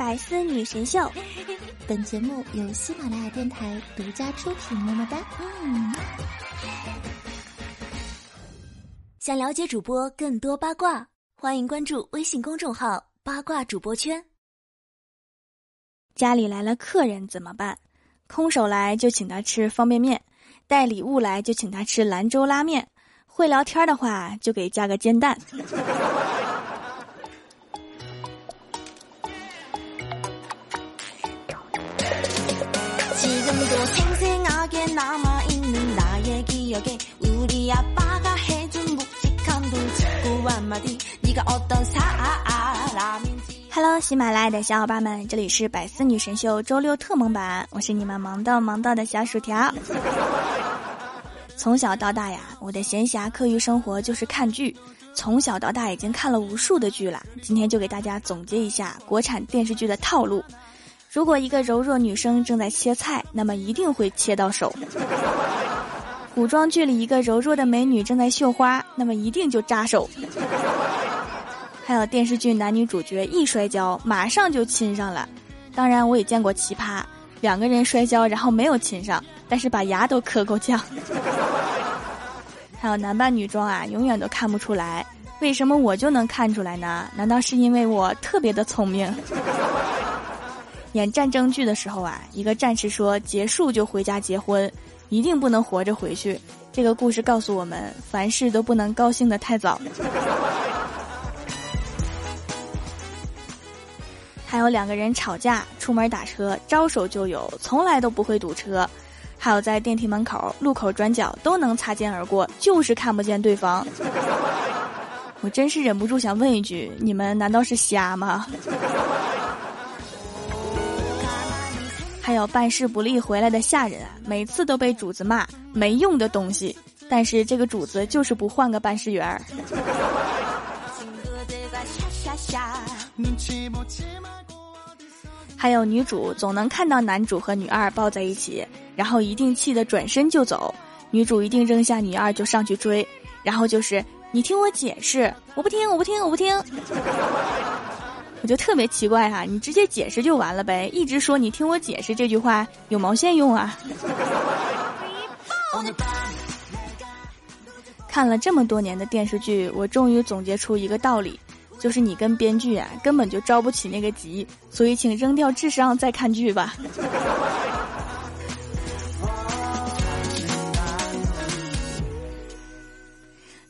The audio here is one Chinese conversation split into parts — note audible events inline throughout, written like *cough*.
百思女神秀，本节目由喜马拉雅电台独家出品。么么哒！嗯。想了解主播更多八卦，欢迎关注微信公众号“八卦主播圈”。家里来了客人怎么办？空手来就请他吃方便面，带礼物来就请他吃兰州拉面，会聊天的话就给加个煎蛋。Hello，喜马拉雅的小伙伴们，这里是百思女神秀周六特蒙版，我是你们萌到萌到的小薯条。从小到大呀，我的闲暇课余生活就是看剧，从小到大已经看了无数的剧了。今天就给大家总结一下国产电视剧的套路。如果一个柔弱女生正在切菜，那么一定会切到手。古装剧里一个柔弱的美女正在绣花，那么一定就扎手。还有电视剧男女主角一摔跤，马上就亲上了。当然，我也见过奇葩，两个人摔跤然后没有亲上，但是把牙都磕够呛。还有男扮女装啊，永远都看不出来。为什么我就能看出来呢？难道是因为我特别的聪明？演战争剧的时候啊，一个战士说结束就回家结婚，一定不能活着回去。这个故事告诉我们，凡事都不能高兴的太早。还有两个人吵架，出门打车，招手就有，从来都不会堵车。还有在电梯门口、路口转角都能擦肩而过，就是看不见对方。*laughs* 我真是忍不住想问一句：你们难道是瞎吗？还有办事不力回来的下人啊，每次都被主子骂没用的东西，但是这个主子就是不换个办事员儿。还有女主总能看到男主和女二抱在一起，然后一定气得转身就走。女主一定扔下女二就上去追，然后就是你听我解释，我不听，我不听，我不听。我就特别奇怪哈，你直接解释就完了呗，一直说你听我解释这句话有毛线用啊？看了这么多年的电视剧，我终于总结出一个道理。就是你跟编剧啊，根本就着不起那个急，所以请扔掉智商再看剧吧。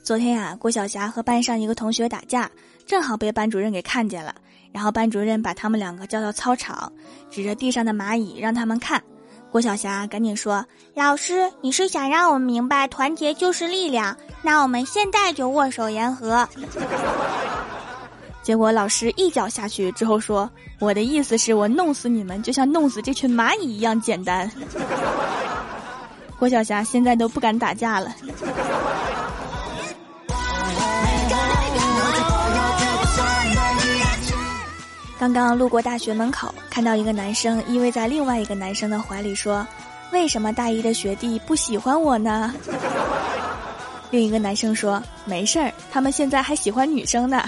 昨天呀，郭晓霞和班上一个同学打架，正好被班主任给看见了，然后班主任把他们两个叫到操场，指着地上的蚂蚁让他们看。郭晓霞赶紧说：“老师，你是想让我们明白团结就是力量？那我们现在就握手言和。”结果老师一脚下去之后说：“我的意思是我弄死你们，就像弄死这群蚂蚁一样简单。*laughs* ”郭晓霞现在都不敢打架了。刚刚路过大学门口，看到一个男生依偎在另外一个男生的怀里说：“为什么大一的学弟不喜欢我呢？” *laughs* 另一个男生说：“没事儿，他们现在还喜欢女生呢。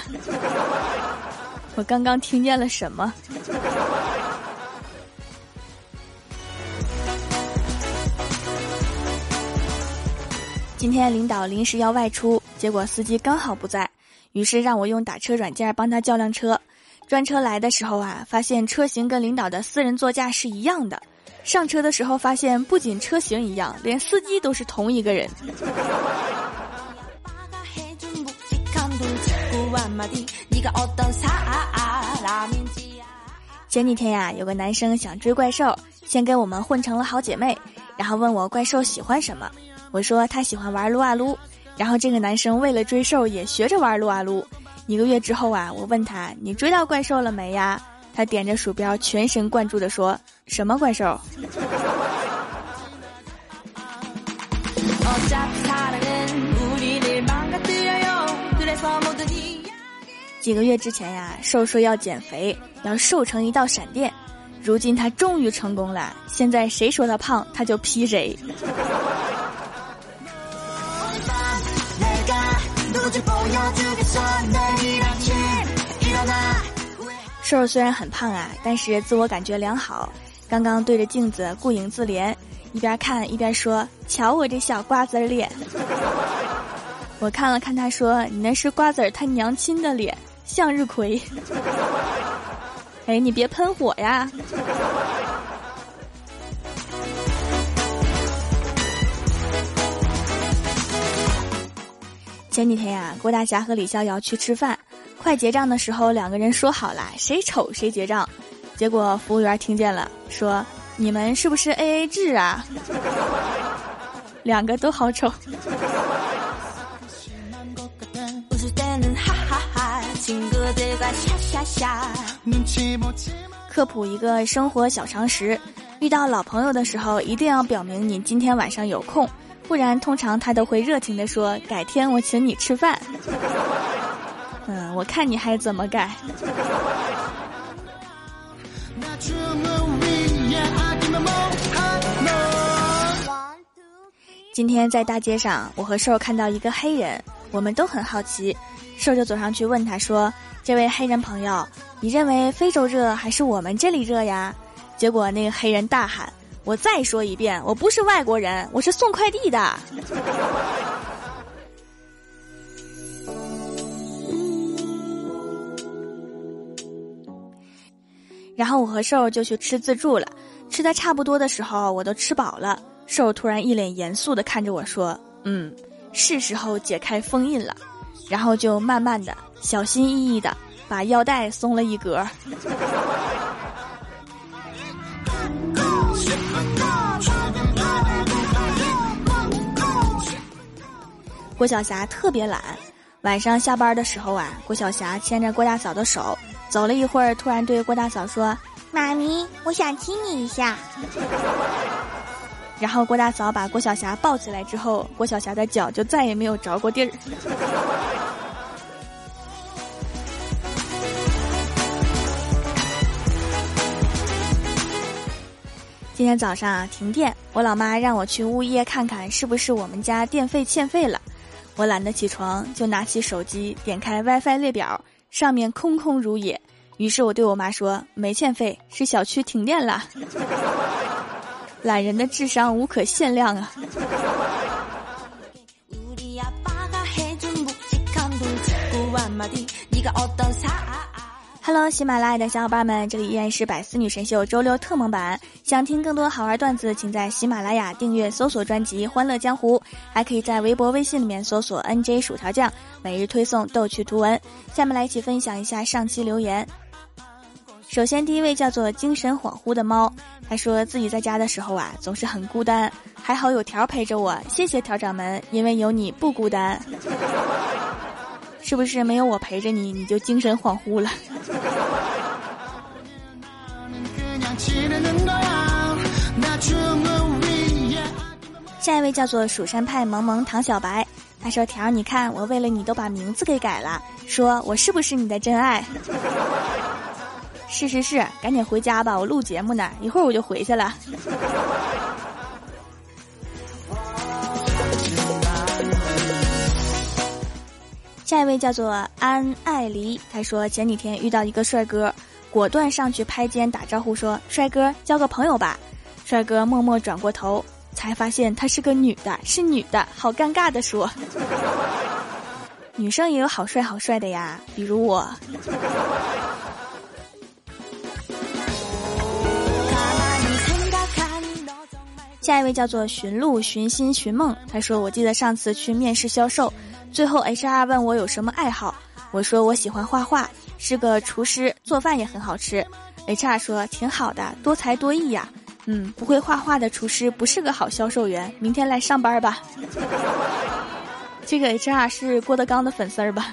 *laughs* ”我刚刚听见了什么？今天领导临时要外出，结果司机刚好不在，于是让我用打车软件帮他叫辆车。专车来的时候啊，发现车型跟领导的私人座驾是一样的。上车的时候发现，不仅车型一样，连司机都是同一个人。前几天呀，有个男生想追怪兽，先跟我们混成了好姐妹，然后问我怪兽喜欢什么，我说他喜欢玩撸啊撸，然后这个男生为了追兽也学着玩撸啊撸。一个月之后啊，我问他你追到怪兽了没呀？他点着鼠标，全神贯注的说：“什么怪兽？”几个月之前呀，瘦说要减肥，要瘦成一道闪电。如今他终于成功了，现在谁说他胖，他就劈谁。瘦瘦虽然很胖啊，但是自我感觉良好。刚刚对着镜子顾影自怜，一边看一边说：“瞧我这小瓜子脸。*laughs* ”我看了看他说：“你那是瓜子他娘亲的脸，向日葵。*laughs* ”哎，你别喷火呀！前几天呀，郭大侠和李逍遥去吃饭，快结账的时候，两个人说好了，谁丑谁结账。结果服务员听见了，说：“你们是不是 A A 制啊？” *laughs* 两个都好丑。*laughs* 科普一个生活小常识：遇到老朋友的时候，一定要表明你今天晚上有空。不然，通常他都会热情的说：“改天我请你吃饭。”嗯，我看你还怎么改。今天在大街上，我和瘦看到一个黑人，我们都很好奇，瘦就走上去问他说：“这位黑人朋友，你认为非洲热还是我们这里热呀？”结果那个黑人大喊。我再说一遍，我不是外国人，我是送快递的。*laughs* 然后我和瘦就去吃自助了，吃的差不多的时候，我都吃饱了。瘦突然一脸严肃的看着我说：“嗯，是时候解开封印了。”然后就慢慢的、小心翼翼的把腰带松了一格。郭晓霞特别懒，晚上下班的时候啊，郭晓霞牵着郭大嫂的手走了一会儿，突然对郭大嫂说：“妈咪，我想亲你一下。*laughs* ”然后郭大嫂把郭晓霞抱起来之后，郭晓霞的脚就再也没有着过地儿。*laughs* 今天早上啊停电，我老妈让我去物业看看是不是我们家电费欠费了。我懒得起床，就拿起手机点开 WiFi 列表，上面空空如也。于是我对我妈说：“没欠费，是小区停电了。*laughs* ”懒人的智商无可限量啊 *laughs*！Hello，喜马拉雅的小伙伴们，这里依然是百思女神秀周六特蒙版。想听更多好玩段子，请在喜马拉雅订阅搜索专辑《欢乐江湖》，还可以在微博、微信里面搜索 “nj 薯条酱”，每日推送逗趣图文。下面来一起分享一下上期留言。首先，第一位叫做精神恍惚的猫，他说自己在家的时候啊，总是很孤单，还好有条陪着我，谢谢条掌门，因为有你不孤单。是不是没有我陪着你，你就精神恍惚了？*laughs* 下一位叫做蜀山派萌萌唐小白，他说：“条，你看我为了你都把名字给改了，说我是不是你的真爱？” *laughs* 是是是，赶紧回家吧，我录节目呢，一会儿我就回去了。下一位叫做安爱黎，他说前几天遇到一个帅哥，果断上去拍肩打招呼说：“帅哥，交个朋友吧。”帅哥默默转过头，才发现她是个女的，是女的，好尴尬的说：“ *laughs* 女生也有好帅好帅的呀，比如我。”下一位叫做寻路寻心寻梦，他说：“我记得上次去面试销售。”最后，HR 问我有什么爱好，我说我喜欢画画，是个厨师，做饭也很好吃。HR 说挺好的，多才多艺呀。嗯，不会画画的厨师不是个好销售员，明天来上班吧。*laughs* 这个 HR 是郭德纲的粉丝儿吧？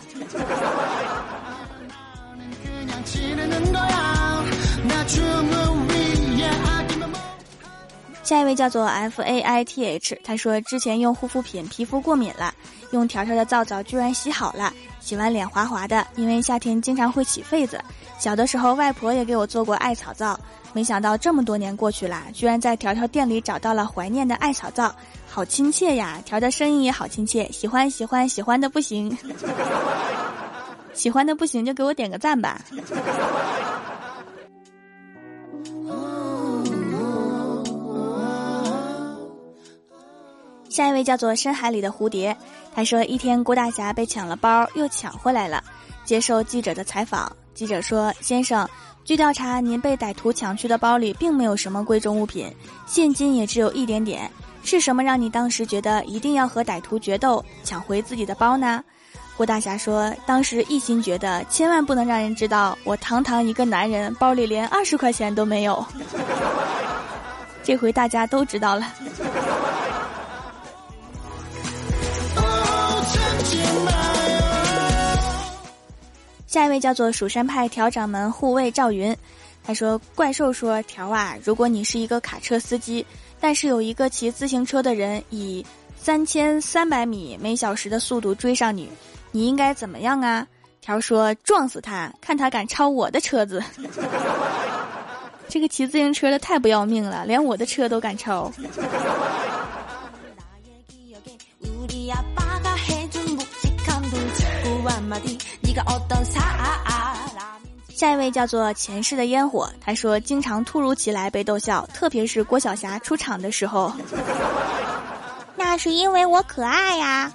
下一位叫做 F A I T H，他说之前用护肤品皮肤过敏了，用条条的皂皂居然洗好了，洗完脸滑滑的，因为夏天经常会起痱子。小的时候外婆也给我做过艾草皂，没想到这么多年过去了，居然在条条店里找到了怀念的艾草皂，好亲切呀！条的声音也好亲切，喜欢喜欢喜欢的不行，*laughs* 喜欢的不行就给我点个赞吧。下一位叫做深海里的蝴蝶，他说一天郭大侠被抢了包，又抢回来了。接受记者的采访，记者说：“先生，据调查，您被歹徒抢去的包里并没有什么贵重物品，现金也只有一点点。是什么让你当时觉得一定要和歹徒决斗，抢回自己的包呢？”郭大侠说：“当时一心觉得千万不能让人知道，我堂堂一个男人包里连二十块钱都没有。*laughs* 这回大家都知道了。”下一位叫做蜀山派调掌门护卫赵云，他说：“怪兽说条啊，如果你是一个卡车司机，但是有一个骑自行车的人以三千三百米每小时的速度追上你。”你应该怎么样啊？条说撞死他，看他敢超我的车子。这个骑自行车的太不要命了，连我的车都敢超。下一位叫做前世的烟火，他说经常突如其来被逗笑，特别是郭晓霞出场的时候。那是因为我可爱呀。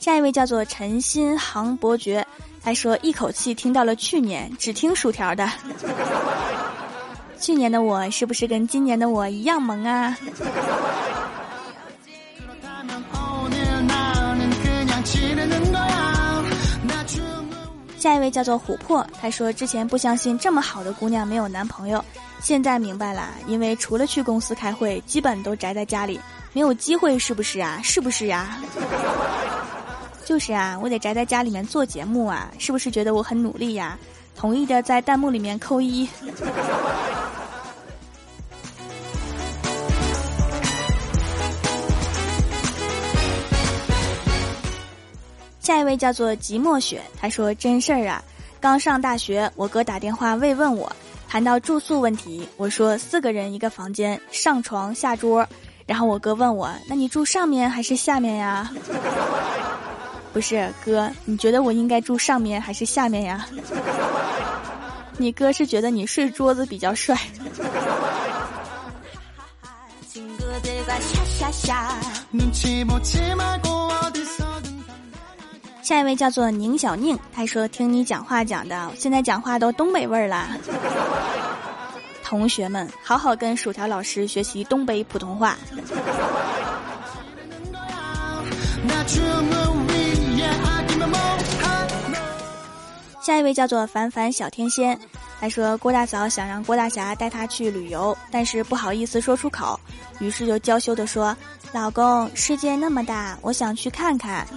下一位叫做陈新航伯爵，他说一口气听到了去年只听薯条的。去年的我是不是跟今年的我一样萌啊？*laughs* 下一位叫做琥珀，他说之前不相信这么好的姑娘没有男朋友，现在明白了，因为除了去公司开会，基本都宅在家里，没有机会，是不是啊？*laughs* 是不是呀？就是啊，我得宅在家里面做节目啊，是不是觉得我很努力呀？同意的在弹幕里面扣一。下一位叫做寂寞雪，他说真事儿啊，刚上大学，我哥打电话慰问我，谈到住宿问题，我说四个人一个房间，上床下桌，然后我哥问我，那你住上面还是下面呀？*laughs* 不是哥，你觉得我应该住上面还是下面呀？*laughs* 你哥是觉得你睡桌子比较帅。*laughs* 下一位叫做宁小宁，他说：“听你讲话讲的，现在讲话都东北味儿了。*laughs* ”同学们，好好跟薯条老师学习东北普通话。下一位叫做凡凡小天仙，他说：“郭大嫂想让郭大侠带他去旅游，但是不好意思说出口，于是就娇羞的说：‘老公，世界那么大，我想去看看。’”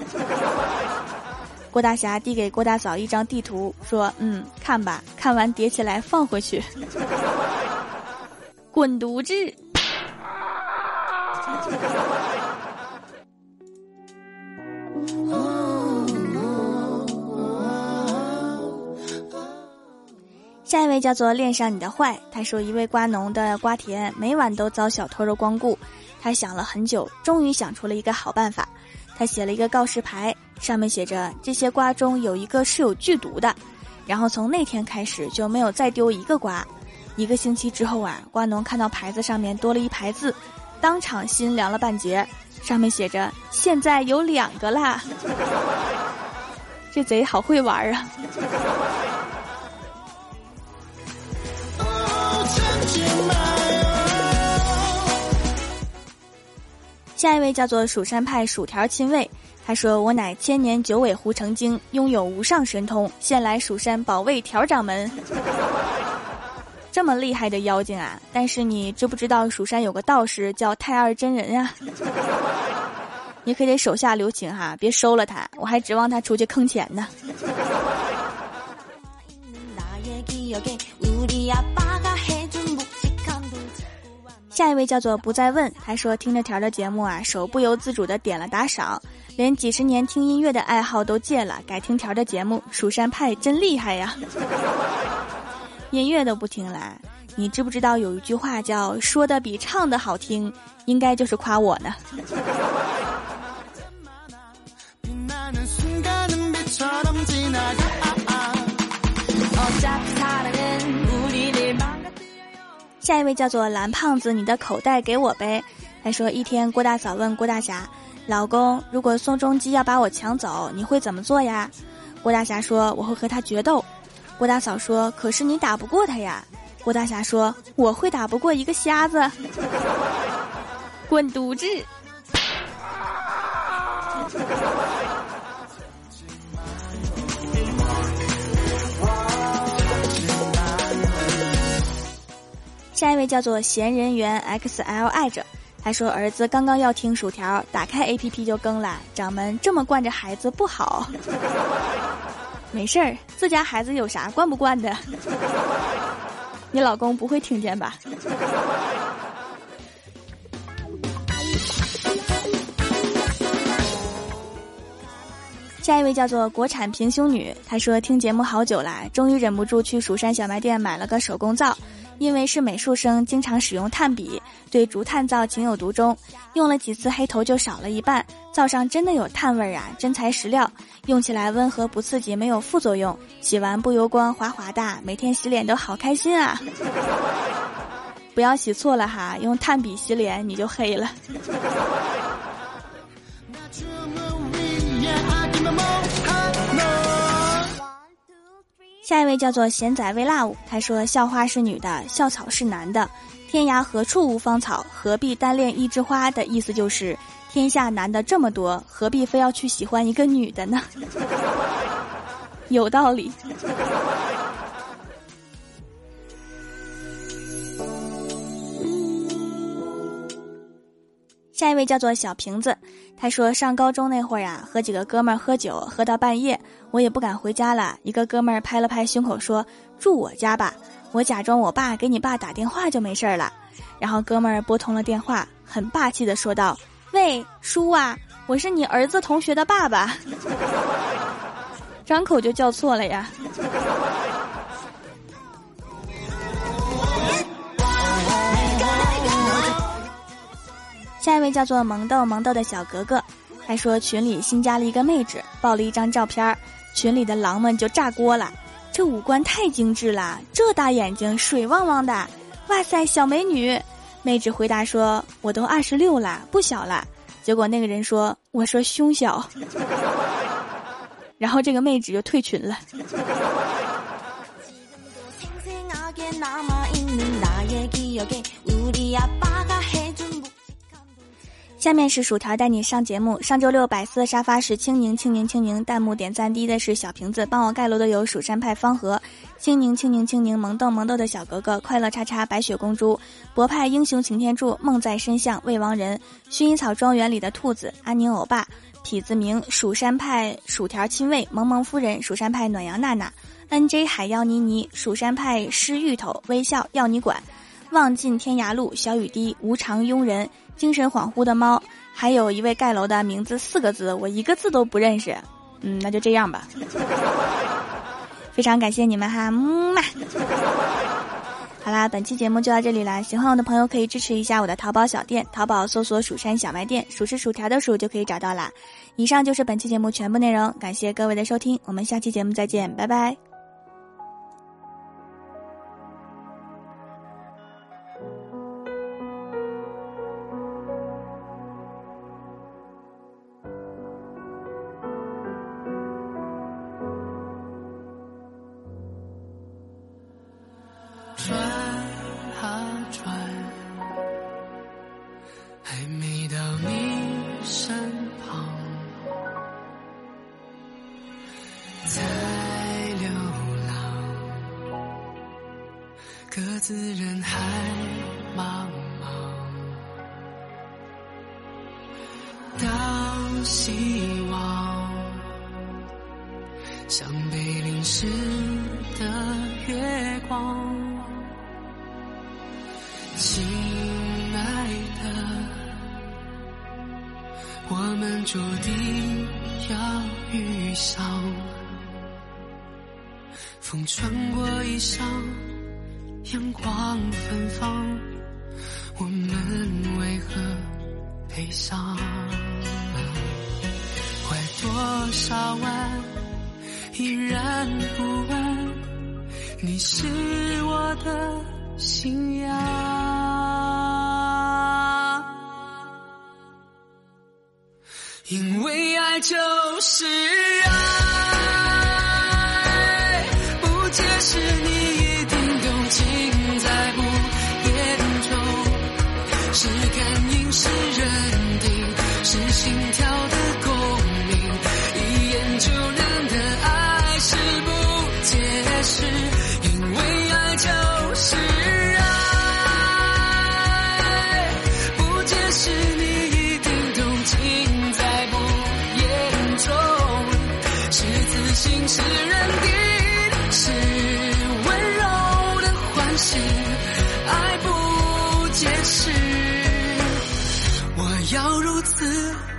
郭大侠递给郭大嫂一张地图，说：“嗯，看吧，看完叠起来放回去。*laughs* ”滚犊子！下一位叫做恋上你的坏，他说一位瓜农的瓜田每晚都遭小偷的光顾，他想了很久，终于想出了一个好办法，他写了一个告示牌。上面写着这些瓜中有一个是有剧毒的，然后从那天开始就没有再丢一个瓜。一个星期之后啊，瓜农看到牌子上面多了一排字，当场心凉了半截。上面写着现在有两个啦，*laughs* 这贼好会玩啊！下一位叫做蜀山派薯条亲卫。他说：“我乃千年九尾狐成精，拥有无上神通，现来蜀山保卫条掌门。*laughs* 这么厉害的妖精啊！但是你知不知道蜀山有个道士叫太二真人啊？*laughs* 你可得手下留情哈，别收了他，我还指望他出去坑钱呢。*laughs* ”下一位叫做不再问，他说听着条的节目啊，手不由自主的点了打赏，连几十年听音乐的爱好都戒了，改听条的节目。蜀山派真厉害呀！*laughs* 音乐都不听了，你知不知道有一句话叫说的比唱的好听，应该就是夸我呢。下一位叫做蓝胖子，你的口袋给我呗。他说一天，郭大嫂问郭大侠：“老公，如果宋仲基要把我抢走，你会怎么做呀？”郭大侠说：“我会和他决斗。”郭大嫂说：“可是你打不过他呀。”郭大侠说：“我会打不过一个瞎子。”滚犊子！下一位叫做闲人员 XL 爱着，他说儿子刚刚要听薯条，打开 APP 就更了。掌门这么惯着孩子不好，*laughs* 没事儿，自家孩子有啥惯不惯的？*laughs* 你老公不会听见吧？下一位叫做国产平胸女，她说听节目好久了，终于忍不住去蜀山小卖店买了个手工皂。因为是美术生，经常使用炭笔，对竹炭皂情有独钟。用了几次，黑头就少了一半。皂上真的有炭味儿啊，真材实料。用起来温和不刺激，没有副作用。洗完不油光，滑滑的，每天洗脸都好开心啊！*laughs* 不要洗错了哈，用炭笔洗脸你就黑了。下一位叫做贤仔微辣舞，他说：“校花是女的，校草是男的，天涯何处无芳草，何必单恋一枝花？”的意思就是，天下男的这么多，何必非要去喜欢一个女的呢？有道理。下一位叫做小瓶子，他说上高中那会儿呀，和几个哥们儿喝酒，喝到半夜，我也不敢回家了。一个哥们儿拍了拍胸口说：“住我家吧。”我假装我爸给你爸打电话就没事儿了。然后哥们儿拨通了电话，很霸气的说道：“喂，叔啊，我是你儿子同学的爸爸。” *laughs* 张口就叫错了呀。下一位叫做萌豆萌豆的小格格，他说群里新加了一个妹纸，爆了一张照片群里的狼们就炸锅了。这五官太精致了，这大眼睛水汪汪的，哇塞，小美女！妹纸回答说：“我都二十六了，不小了。”结果那个人说：“我说胸小。*laughs* ”然后这个妹纸就退群了。下面是薯条带你上节目。上周六百思沙发是清宁清宁清宁，弹幕点赞低的是小瓶子，帮我盖楼的有蜀山派方和清宁清宁清宁萌豆萌豆的小格格，快乐叉叉白雪公主，博派英雄擎天柱，梦在深巷未亡人，薰衣草庄园里的兔子，安宁欧巴，痞子明，蜀山派薯条亲卫，萌萌夫人，蜀山派暖阳娜娜，N J 海妖妮妮，蜀山派湿芋头，微笑要你管，望尽天涯路，小雨滴，无常庸人。精神恍惚的猫，还有一位盖楼的名字四个字，我一个字都不认识。嗯，那就这样吧。非常感谢你们哈，木马。好啦，本期节目就到这里啦。喜欢我的朋友可以支持一下我的淘宝小店，淘宝搜索“蜀山小卖店”，数是薯条的数就可以找到啦。以上就是本期节目全部内容，感谢各位的收听，我们下期节目再见，拜拜。身旁，在流浪各自人海茫茫，当希望像被淋湿的月光，注定要遇上，风穿过衣裳，阳光芬芳。我们为何悲伤？拐多少弯依然不问，你是我的信仰。就是爱不解释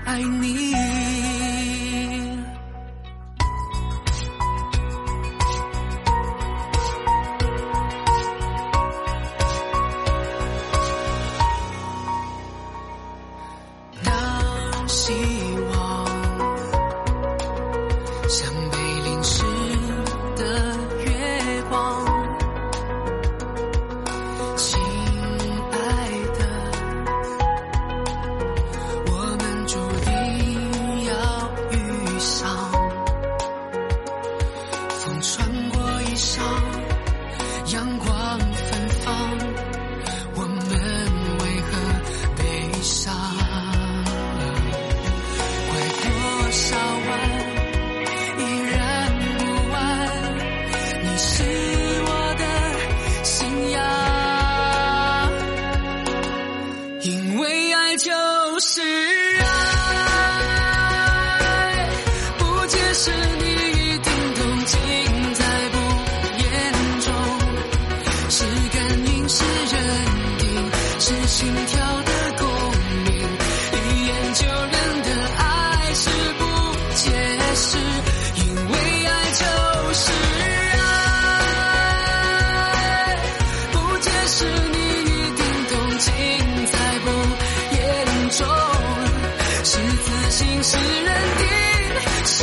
爱你。心跳的共鸣一眼就认得爱是不解释？因为爱就是爱不解释你一定懂尽在不言中。是自信是认定是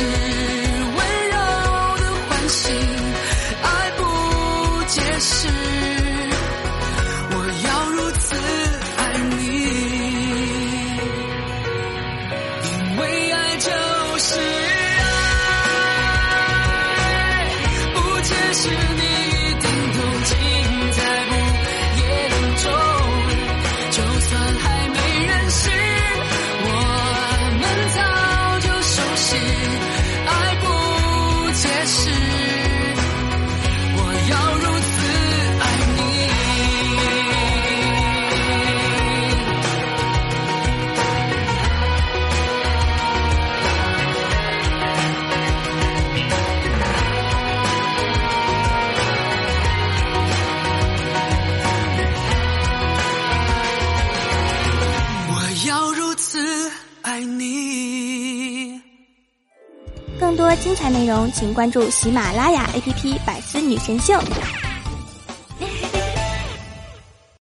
请关注喜马拉雅 app 百思女神秀。